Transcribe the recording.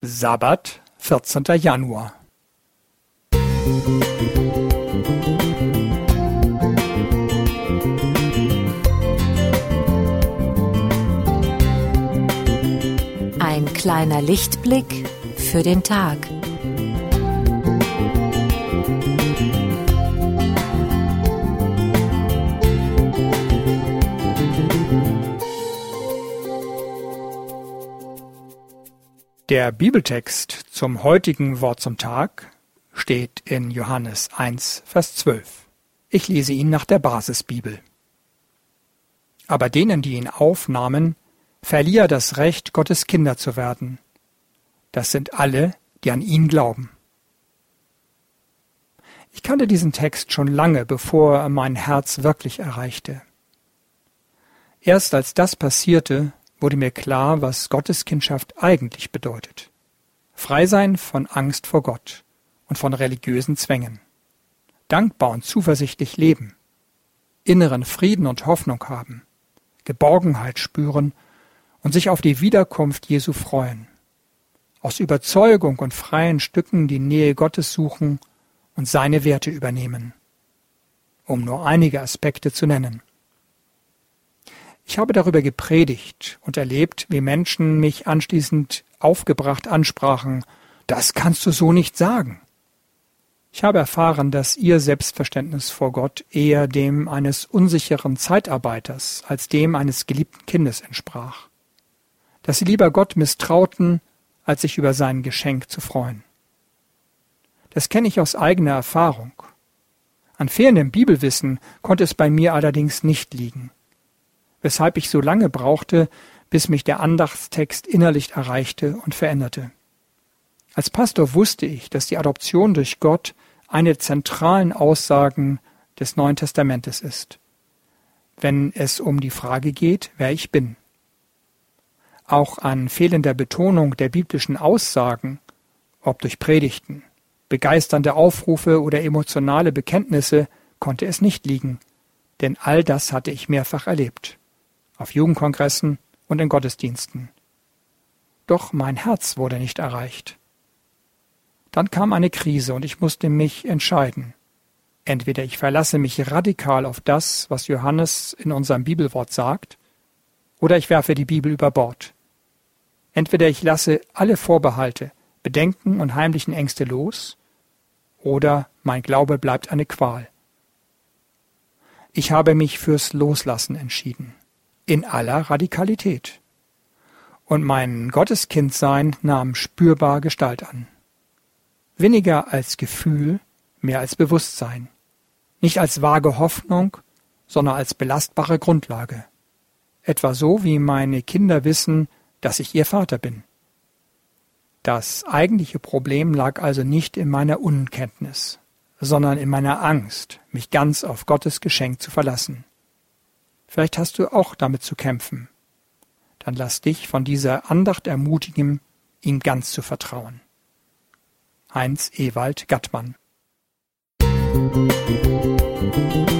Sabbat, vierzehnter Januar. Ein kleiner Lichtblick für den Tag. Der Bibeltext zum heutigen Wort zum Tag steht in Johannes 1, Vers 12. Ich lese ihn nach der Basisbibel. Aber denen, die ihn aufnahmen, verlieh er das Recht, Gottes Kinder zu werden. Das sind alle, die an ihn glauben. Ich kannte diesen Text schon lange, bevor er mein Herz wirklich erreichte. Erst als das passierte, wurde mir klar, was Gotteskindschaft eigentlich bedeutet. Frei sein von Angst vor Gott und von religiösen Zwängen. Dankbar und zuversichtlich leben. Inneren Frieden und Hoffnung haben. Geborgenheit spüren und sich auf die Wiederkunft Jesu freuen. Aus Überzeugung und freien Stücken die Nähe Gottes suchen und seine Werte übernehmen. Um nur einige Aspekte zu nennen. Ich habe darüber gepredigt und erlebt, wie Menschen mich anschließend aufgebracht ansprachen, das kannst du so nicht sagen. Ich habe erfahren, dass ihr Selbstverständnis vor Gott eher dem eines unsicheren Zeitarbeiters als dem eines geliebten Kindes entsprach. Dass sie lieber Gott misstrauten, als sich über sein Geschenk zu freuen. Das kenne ich aus eigener Erfahrung. An fehlendem Bibelwissen konnte es bei mir allerdings nicht liegen weshalb ich so lange brauchte, bis mich der Andachtstext innerlich erreichte und veränderte. Als Pastor wusste ich, dass die Adoption durch Gott eine der zentralen Aussagen des Neuen Testamentes ist, wenn es um die Frage geht, wer ich bin. Auch an fehlender Betonung der biblischen Aussagen, ob durch Predigten, begeisternde Aufrufe oder emotionale Bekenntnisse, konnte es nicht liegen, denn all das hatte ich mehrfach erlebt auf Jugendkongressen und in Gottesdiensten. Doch mein Herz wurde nicht erreicht. Dann kam eine Krise und ich musste mich entscheiden. Entweder ich verlasse mich radikal auf das, was Johannes in unserem Bibelwort sagt, oder ich werfe die Bibel über Bord. Entweder ich lasse alle Vorbehalte, Bedenken und heimlichen Ängste los, oder mein Glaube bleibt eine Qual. Ich habe mich fürs Loslassen entschieden in aller Radikalität. Und mein Gotteskindsein nahm spürbar Gestalt an. Weniger als Gefühl, mehr als Bewusstsein. Nicht als vage Hoffnung, sondern als belastbare Grundlage. Etwa so, wie meine Kinder wissen, dass ich ihr Vater bin. Das eigentliche Problem lag also nicht in meiner Unkenntnis, sondern in meiner Angst, mich ganz auf Gottes Geschenk zu verlassen. Vielleicht hast du auch damit zu kämpfen. Dann lass dich von dieser Andacht ermutigen, ihm ganz zu vertrauen. Heinz Ewald Gattmann Musik